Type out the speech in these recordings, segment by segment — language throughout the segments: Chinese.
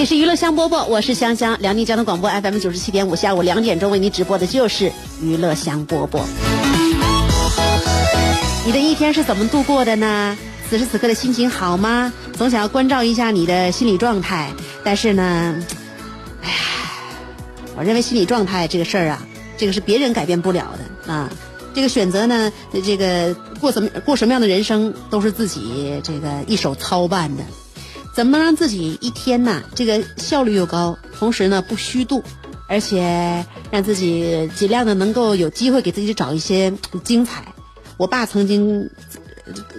里是娱乐香饽饽，我是香香，辽宁交通广播 FM 九十七点五，下午两点钟为你直播的就是娱乐香饽饽。你的一天是怎么度过的呢？此时此刻的心情好吗？总想要关照一下你的心理状态，但是呢，哎呀，我认为心理状态这个事儿啊，这个是别人改变不了的啊。这个选择呢，这个过怎么过什么样的人生，都是自己这个一手操办的。怎么能让自己一天呢？这个效率又高，同时呢不虚度，而且让自己尽量的能够有机会给自己找一些精彩。我爸曾经，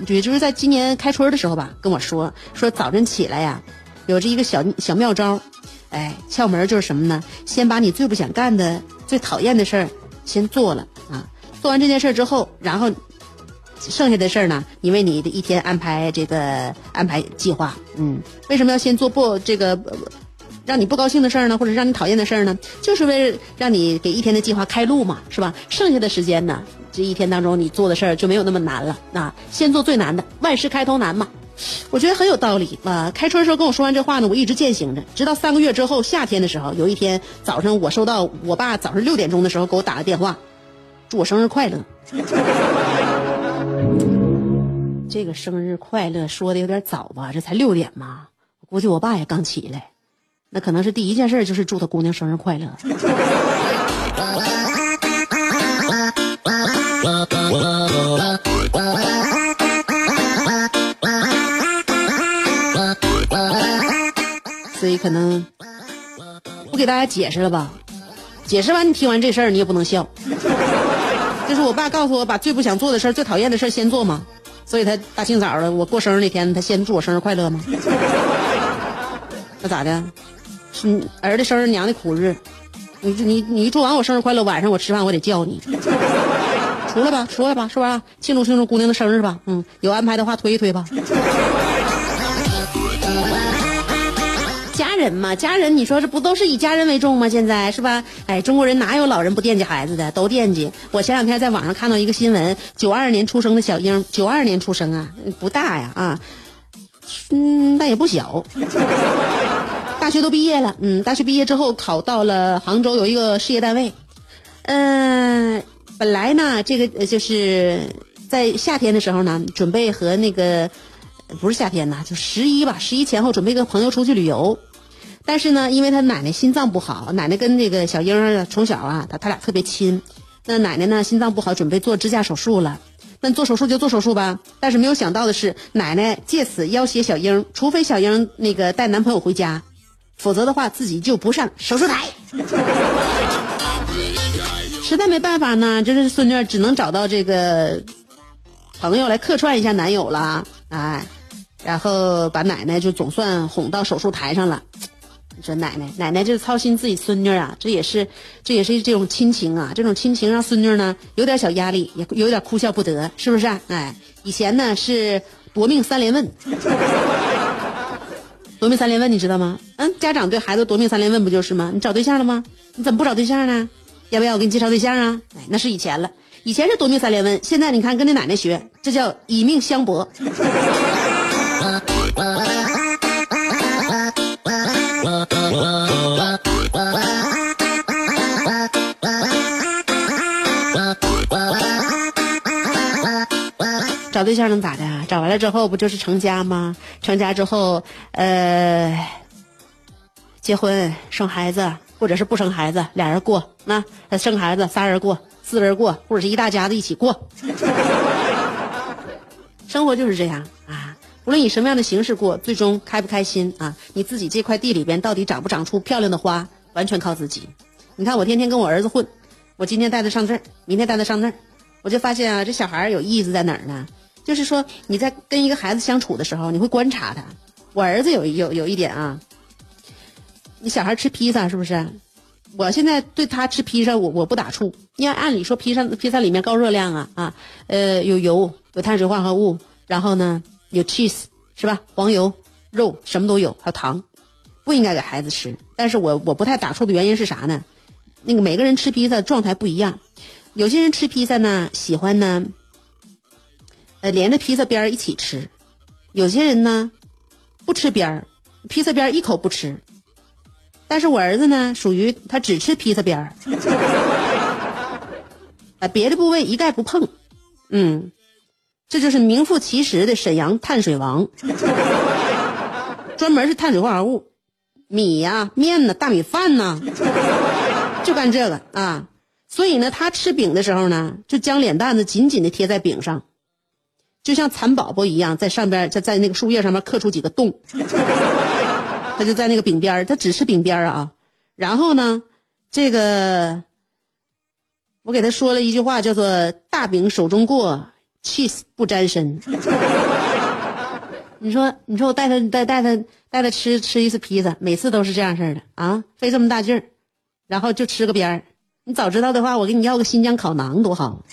也就是在今年开春的时候吧，跟我说说早晨起来呀，有着一个小小妙招，哎，窍门就是什么呢？先把你最不想干的、最讨厌的事儿先做了啊，做完这件事之后，然后。剩下的事儿呢，你为你的一天安排这个安排计划，嗯，为什么要先做不这个让你不高兴的事儿呢，或者让你讨厌的事儿呢？就是为了让你给一天的计划开路嘛，是吧？剩下的时间呢，这一天当中你做的事儿就没有那么难了啊。先做最难的，万事开头难嘛，我觉得很有道理啊。开春时候跟我说完这话呢，我一直践行着，直到三个月之后，夏天的时候，有一天早上我收到我爸早上六点钟的时候给我打的电话，祝我生日快乐。这个生日快乐说的有点早吧？这才六点嘛，我估计我爸也刚起来，那可能是第一件事就是祝他姑娘生日快乐。所以可能不给大家解释了吧？解释完你听完这事儿你也不能笑。就是我爸告诉我把最不想做的事最讨厌的事先做嘛。所以他大清早的，我过生日那天，他先祝我生日快乐吗？那咋的？是儿的生日，娘的苦日。你你你祝完我生日快乐，晚上我吃饭我得叫你，出来吧，出来吧，是吧？庆祝庆祝姑娘的生日吧。嗯，有安排的话推一推吧。人嘛，家人，你说这不都是以家人为重吗？现在是吧？哎，中国人哪有老人不惦记孩子的？都惦记。我前两天在网上看到一个新闻，九二年出生的小英，九二年出生啊，不大呀啊，嗯，但也不小。大学都毕业了，嗯，大学毕业之后考到了杭州有一个事业单位，嗯，本来呢，这个就是在夏天的时候呢，准备和那个不是夏天呐，就十一吧，十一前后准备跟朋友出去旅游。但是呢，因为他奶奶心脏不好，奶奶跟那个小英从小啊，他他俩特别亲。那奶奶呢，心脏不好，准备做支架手术了。那做手术就做手术吧。但是没有想到的是，奶奶借此要挟小英，除非小英那个带男朋友回家，否则的话自己就不上手术台。实在没办法呢，就是孙女只能找到这个朋友来客串一下男友了，哎，然后把奶奶就总算哄到手术台上了。说奶奶，奶奶就是操心自己孙女啊，这也是，这也是这种亲情啊，这种亲情让孙女呢有点小压力，也有点哭笑不得，是不是？哎，以前呢是夺命三连问，夺命三连问你知道吗？嗯，家长对孩子夺命三连问不就是吗？你找对象了吗？你怎么不找对象呢？要不要我给你介绍对象啊？哎，那是以前了，以前是夺命三连问，现在你看跟你奶奶学，这叫以命相搏。找对象能咋的？找完了之后不就是成家吗？成家之后，呃，结婚生孩子，或者是不生孩子，俩人过那生孩子仨人过，四人过，或者是一大家子一起过。生活就是这样啊，无论以什么样的形式过，最终开不开心啊，你自己这块地里边到底长不长出漂亮的花，完全靠自己。你看我天天跟我儿子混，我今天带他上这儿，明天带他上那儿，我就发现啊，这小孩有意思在哪儿呢？就是说你在跟一个孩子相处的时候，你会观察他。我儿子有有有一点啊，你小孩吃披萨是不是？我现在对他吃披萨，我我不打怵，因为按理说披萨披萨里面高热量啊啊，呃有油有碳水化合物，然后呢有 cheese 是吧？黄油肉什么都有，还有糖，不应该给孩子吃。但是我我不太打怵的原因是啥呢？那个每个人吃披萨状态不一样，有些人吃披萨呢喜欢呢，呃连着披萨边儿一起吃，有些人呢不吃边儿，披萨边儿一口不吃。但是我儿子呢，属于他只吃披萨边儿，啊，别的部位一概不碰，嗯，这就是名副其实的沈阳碳水王，专门是碳水化合物，米呀、面呐、大米饭呐，就干这个啊。所以呢，他吃饼的时候呢，就将脸蛋子紧紧的贴在饼上，就像蚕宝宝一样，在上边在在那个树叶上面刻出几个洞。他就在那个饼边，他只吃饼边啊。然后呢，这个我给他说了一句话，叫做“大饼手中过，cheese 不沾身”。你说，你说我带他带带他带他吃吃一次披萨，每次都是这样式的啊，费这么大劲儿，然后就吃个边儿。你早知道的话，我给你要个新疆烤馕多好。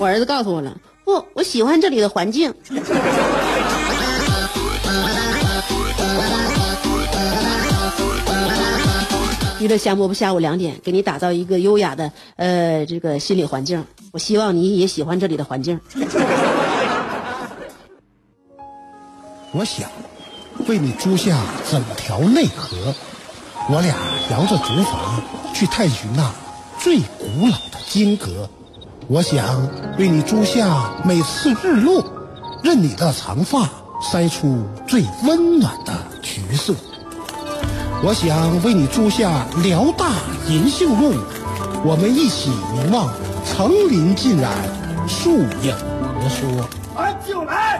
我儿子告诉我了。不，我喜欢这里的环境。娱乐香饽饽下午两点，给你打造一个优雅的呃这个心理环境。我希望你也喜欢这里的环境。我想为你租下整条内河，我俩摇着竹筏去探寻那最古老的金阁。我想为你租下每次日落，任你的长发筛出最温暖的橘色。我想为你租下辽大银杏路，我们一起凝望层林尽染，树影婆娑。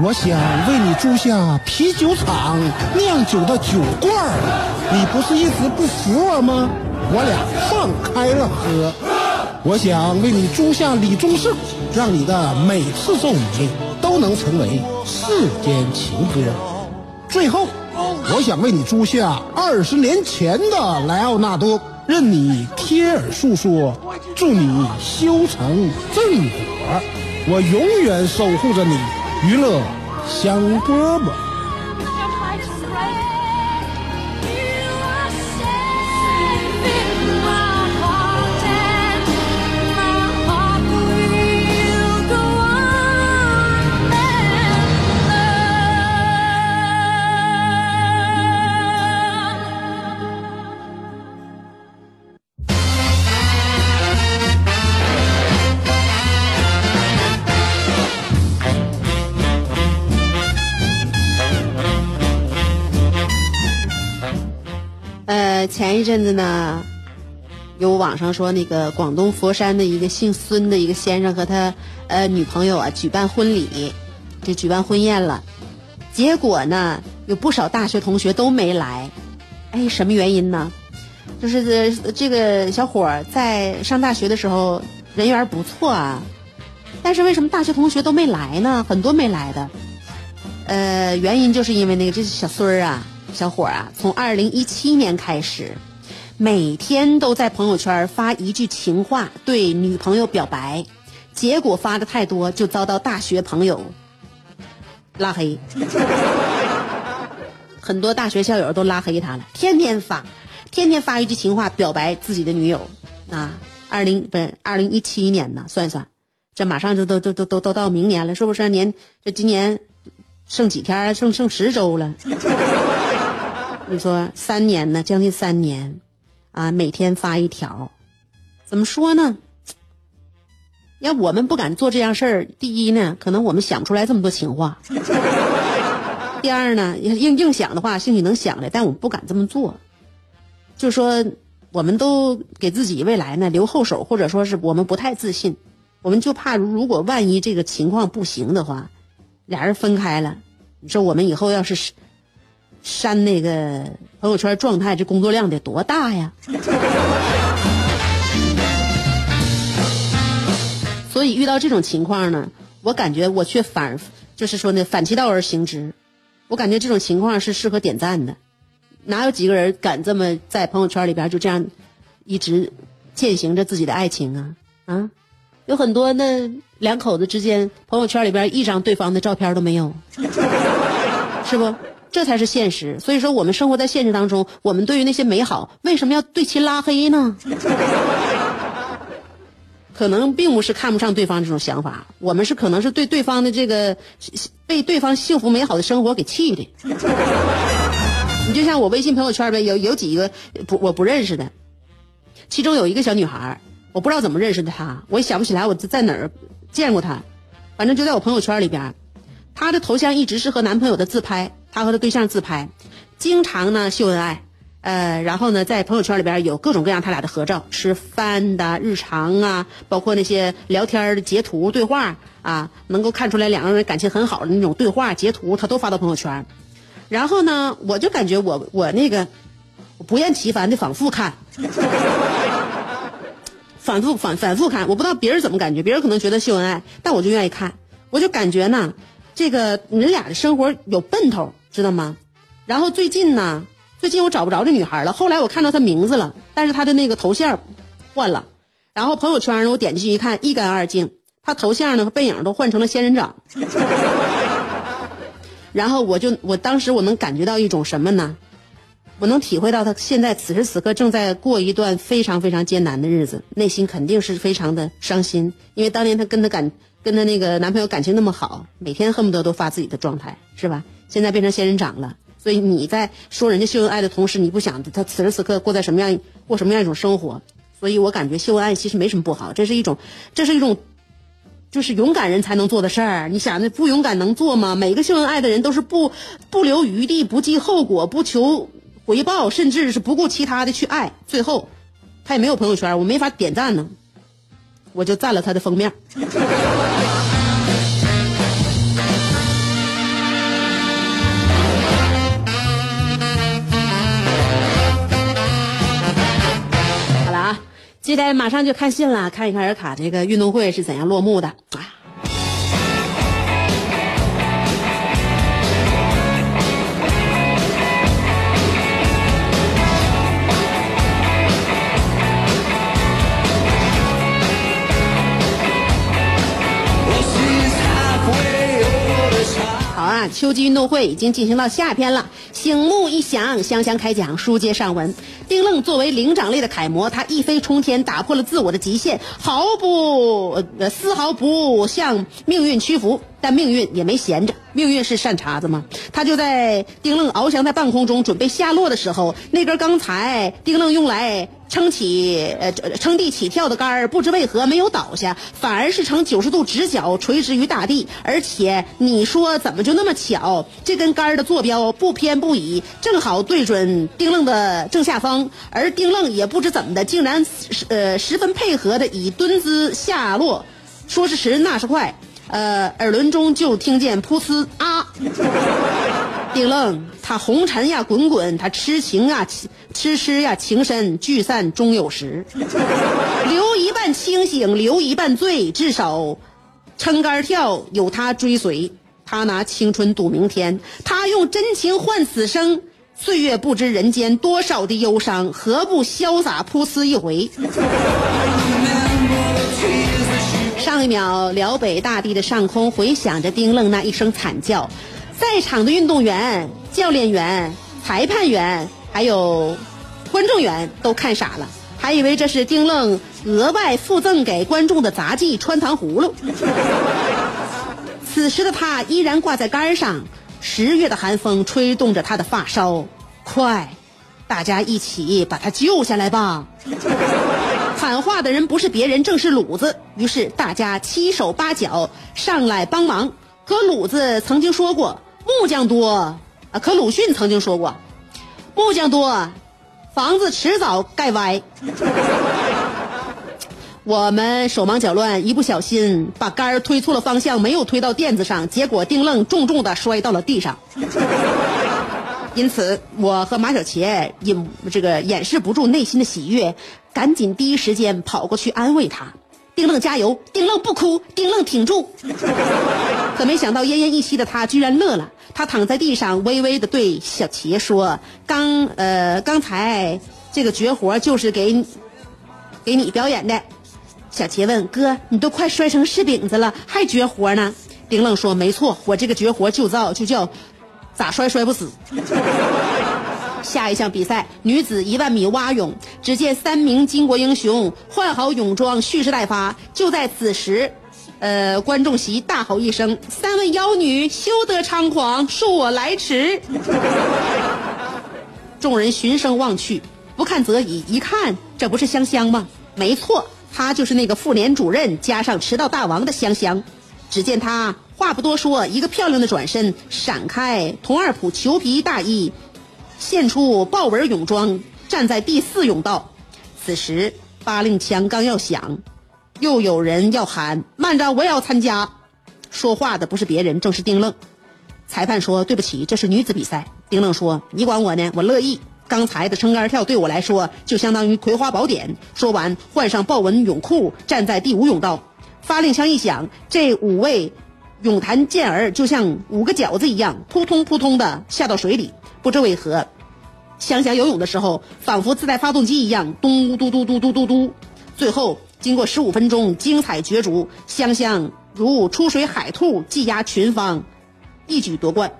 我想为你租下啤酒厂酿酒的酒罐儿，你不是一直不服我吗？我俩放开了喝。我想为你租下李宗盛，让你的每次奏鸣都能成为世间情歌。最后，我想为你租下二十年前的莱奥纳多，任你贴耳诉说，祝你修成正果。我永远守护着你，娱乐香饽饽。前一阵子呢，有网上说那个广东佛山的一个姓孙的一个先生和他呃女朋友啊举办婚礼，就举办婚宴了，结果呢有不少大学同学都没来，哎，什么原因呢？就是这这个小伙在上大学的时候人缘不错啊，但是为什么大学同学都没来呢？很多没来的，呃，原因就是因为那个这小孙儿啊。小伙啊，从二零一七年开始，每天都在朋友圈发一句情话对女朋友表白，结果发的太多，就遭到大学朋友 拉黑。很多大学校友都拉黑他了，天天发，天天发一句情话表白自己的女友。啊，二零不是二零一七年呢？算算，这马上就都都都都都到明年了，是不是？年这今年剩几天？剩剩十周了。你说三年呢，将近三年，啊，每天发一条，怎么说呢？要我们不敢做这样事儿，第一呢，可能我们想不出来这么多情话；第二呢，硬硬想的话，兴许能想来，但我们不敢这么做。就说我们都给自己未来呢留后手，或者说是我们不太自信，我们就怕如果万一这个情况不行的话，俩人分开了，你说我们以后要是删那个朋友圈状态，这工作量得多大呀？所以遇到这种情况呢，我感觉我却反就是说呢反其道而行之，我感觉这种情况是适合点赞的。哪有几个人敢这么在朋友圈里边就这样一直践行着自己的爱情啊？啊，有很多那两口子之间朋友圈里边一张对方的照片都没有，是不？这才是现实。所以说，我们生活在现实当中，我们对于那些美好，为什么要对其拉黑呢？可能并不是看不上对方这种想法，我们是可能是对对方的这个被对方幸福美好的生活给气的。你就像我微信朋友圈呗，有有几个不我不认识的，其中有一个小女孩，我不知道怎么认识的她，我也想不起来我在哪儿见过她，反正就在我朋友圈里边，她的头像一直是和男朋友的自拍，她和她对象自拍，经常呢秀恩爱。呃，然后呢，在朋友圈里边有各种各样他俩的合照，吃饭的、日常啊，包括那些聊天的截图、对话啊，能够看出来两个人感情很好的那种对话截图，他都发到朋友圈。然后呢，我就感觉我我那个不厌其烦的反复看，反复反反复看，我不知道别人怎么感觉，别人可能觉得秀恩爱，但我就愿意看，我就感觉呢，这个你俩的生活有奔头，知道吗？然后最近呢。最近我找不着这女孩了，后来我看到她名字了，但是她的那个头像换了，然后朋友圈呢，我点进去一看，一干二净，她头像呢和背影都换成了仙人掌，然后我就我当时我能感觉到一种什么呢？我能体会到她现在此时此刻正在过一段非常非常艰难的日子，内心肯定是非常的伤心，因为当年她跟她感跟她那个男朋友感情那么好，每天恨不得都发自己的状态，是吧？现在变成仙人掌了。所以你在说人家秀恩爱的同时，你不想他此时此刻过在什么样过什么样一种生活？所以我感觉秀恩爱其实没什么不好，这是一种，这是一种，就是勇敢人才能做的事儿。你想那不勇敢能做吗？每个秀恩爱的人都是不不留余地、不计后果、不求回报，甚至是不顾其他的去爱。最后，他也没有朋友圈，我没法点赞呢，我就赞了他的封面。接下来马上就看信了，看一看尔卡这个运动会是怎样落幕的啊。秋季运动会已经进行到夏天了，醒目一响，香香开讲，书接上文。丁愣作为灵长类的楷模，他一飞冲天，打破了自我的极限，毫不呃丝毫不向命运屈服。但命运也没闲着，命运是善茬子吗？他就在丁愣翱翔在半空中准备下落的时候，那根刚才丁愣用来。撑起呃撑地起跳的杆儿，不知为何没有倒下，反而是呈九十度直角垂直于大地。而且你说怎么就那么巧？这根杆儿的坐标不偏不倚，正好对准丁愣的正下方。而丁愣也不知怎么的，竟然呃十分配合的以蹲姿下落。说时迟，那时快，呃耳轮中就听见噗呲啊！丁愣他红尘呀滚滚，他痴情啊痴痴呀情深聚散终有时，留一半清醒，留一半醉，至少撑杆跳有他追随。他拿青春赌明天，他用真情换此生。岁月不知人间多少的忧伤，何不潇洒噗呲一回？上一秒，辽北大地的上空回响着丁愣那一声惨叫。在场的运动员、教练员、裁判员，还有观众员都看傻了，还以为这是丁愣额外附赠给观众的杂技穿糖葫芦。此时的他依然挂在杆上，十月的寒风吹动着他的发梢。快，大家一起把他救下来吧！喊话的人不是别人，正是鲁子。于是大家七手八脚上来帮忙。可鲁子曾经说过。木匠多啊，可鲁迅曾经说过，木匠多，房子迟早盖歪。我们手忙脚乱，一不小心把杆儿推错了方向，没有推到垫子上，结果丁愣重重的摔到了地上。因此，我和马小茄隐这个掩饰不住内心的喜悦，赶紧第一时间跑过去安慰他：“丁愣加油，丁愣不哭，丁愣挺住。”可没想到奄奄一息的他居然乐了，他躺在地上微微的对小茄说：“刚呃刚才这个绝活就是给给你表演的。”小杰问：“哥，你都快摔成柿饼子了，还绝活呢？”丁愣说：“没错，我这个绝活就叫就叫。”咋摔摔不死？下一项比赛，女子一万米蛙泳。只见三名巾帼英雄换好泳装，蓄势待发。就在此时，呃，观众席大吼一声：“三位妖女，休得猖狂，恕我来迟！”众人循声望去，不看则已，一看，这不是香香吗？没错，她就是那个妇联主任加上迟到大王的香香。只见她。话不多说，一个漂亮的转身，闪开佟二普裘皮大衣，现出豹纹泳装，站在第四泳道。此时八令枪刚要响，又有人要喊：“慢着，我也要参加。”说话的不是别人，正是丁愣。裁判说：“对不起，这是女子比赛。”丁愣说：“你管我呢，我乐意。刚才的撑杆跳对我来说，就相当于葵花宝典。”说完，换上豹纹泳裤，站在第五泳道。发令枪一响，这五位。泳坛健儿就像五个饺子一样，扑通扑通的下到水里。不知为何，香香游泳的时候仿佛自带发动机一样，咚嘟嘟嘟嘟嘟嘟。最后经过十五分钟精彩角逐，香香如出水海兔，技压群芳，一举夺冠。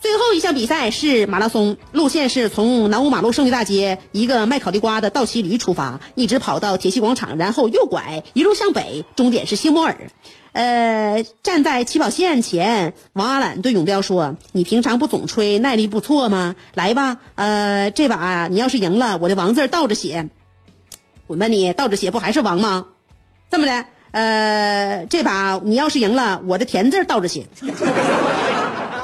最后一项比赛是马拉松，路线是从南五马路胜利大街一个卖烤地瓜的倒骑驴出发，一直跑到铁西广场，然后右拐，一路向北，终点是西摩尔。呃，站在起跑线前，王阿懒对永彪说：“你平常不总吹耐力不错吗？来吧，呃，这把你要是赢了，我的王字倒着写。我问你，倒着写不还是王吗？这么的，呃，这把你要是赢了，我的田字倒着写。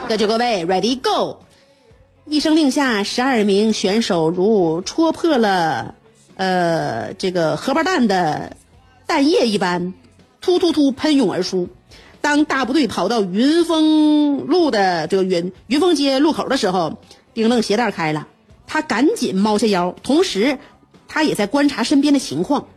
各就各位，Ready Go！一声令下，十二名选手如戳破了呃这个荷包蛋的蛋液一般。”突突突喷涌而出。当大部队跑到云峰路的这个云云峰街路口的时候，丁愣鞋带开了，他赶紧猫下腰，同时他也在观察身边的情况。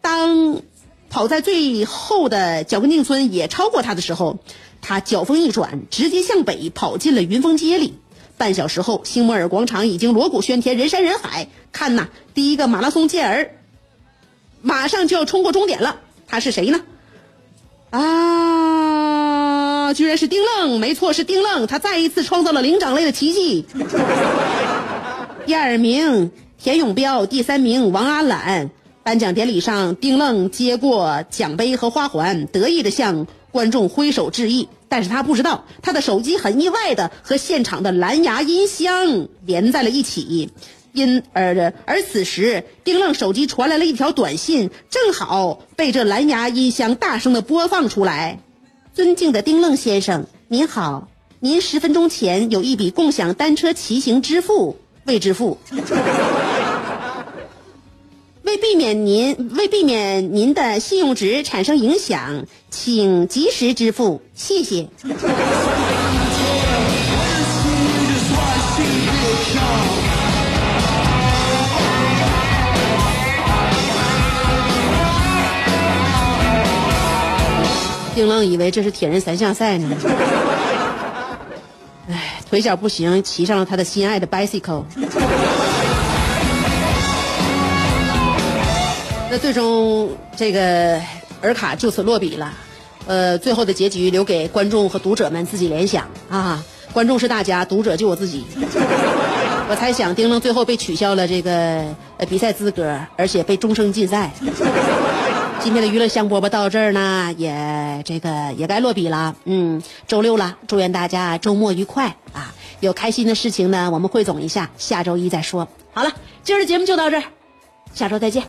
当跑在最后的脚跟定村也超过他的时候，他脚风一转，直接向北跑进了云峰街里。半小时后，星摩尔广场已经锣鼓喧天，人山人海。看呐，第一个马拉松健儿马上就要冲过终点了，他是谁呢？啊！居然是丁愣，没错，是丁愣，他再一次创造了灵长类的奇迹。第二名田永彪，第三名王阿懒。颁奖典礼上，丁愣接过奖杯和花环，得意的向观众挥手致意。但是他不知道，他的手机很意外的和现场的蓝牙音箱连在了一起。因而而此时，丁愣手机传来了一条短信，正好被这蓝牙音箱大声的播放出来。尊敬的丁愣先生，您好，您十分钟前有一笔共享单车骑行支付未支付，为避免您为避免您的信用值产生影响，请及时支付，谢谢。丁愣以为这是铁人三项赛呢，哎，腿脚不行，骑上了他的心爱的 bicycle。那最终这个尔卡就此落笔了，呃，最后的结局留给观众和读者们自己联想啊。观众是大家，读者就我自己。我猜想丁愣最后被取消了这个呃比赛资格，而且被终生禁赛。今天的娱乐香饽饽到这儿呢，也这个也该落笔了。嗯，周六了，祝愿大家周末愉快啊！有开心的事情呢，我们汇总一下，下周一再说。好了，今儿的节目就到这儿，下周再见。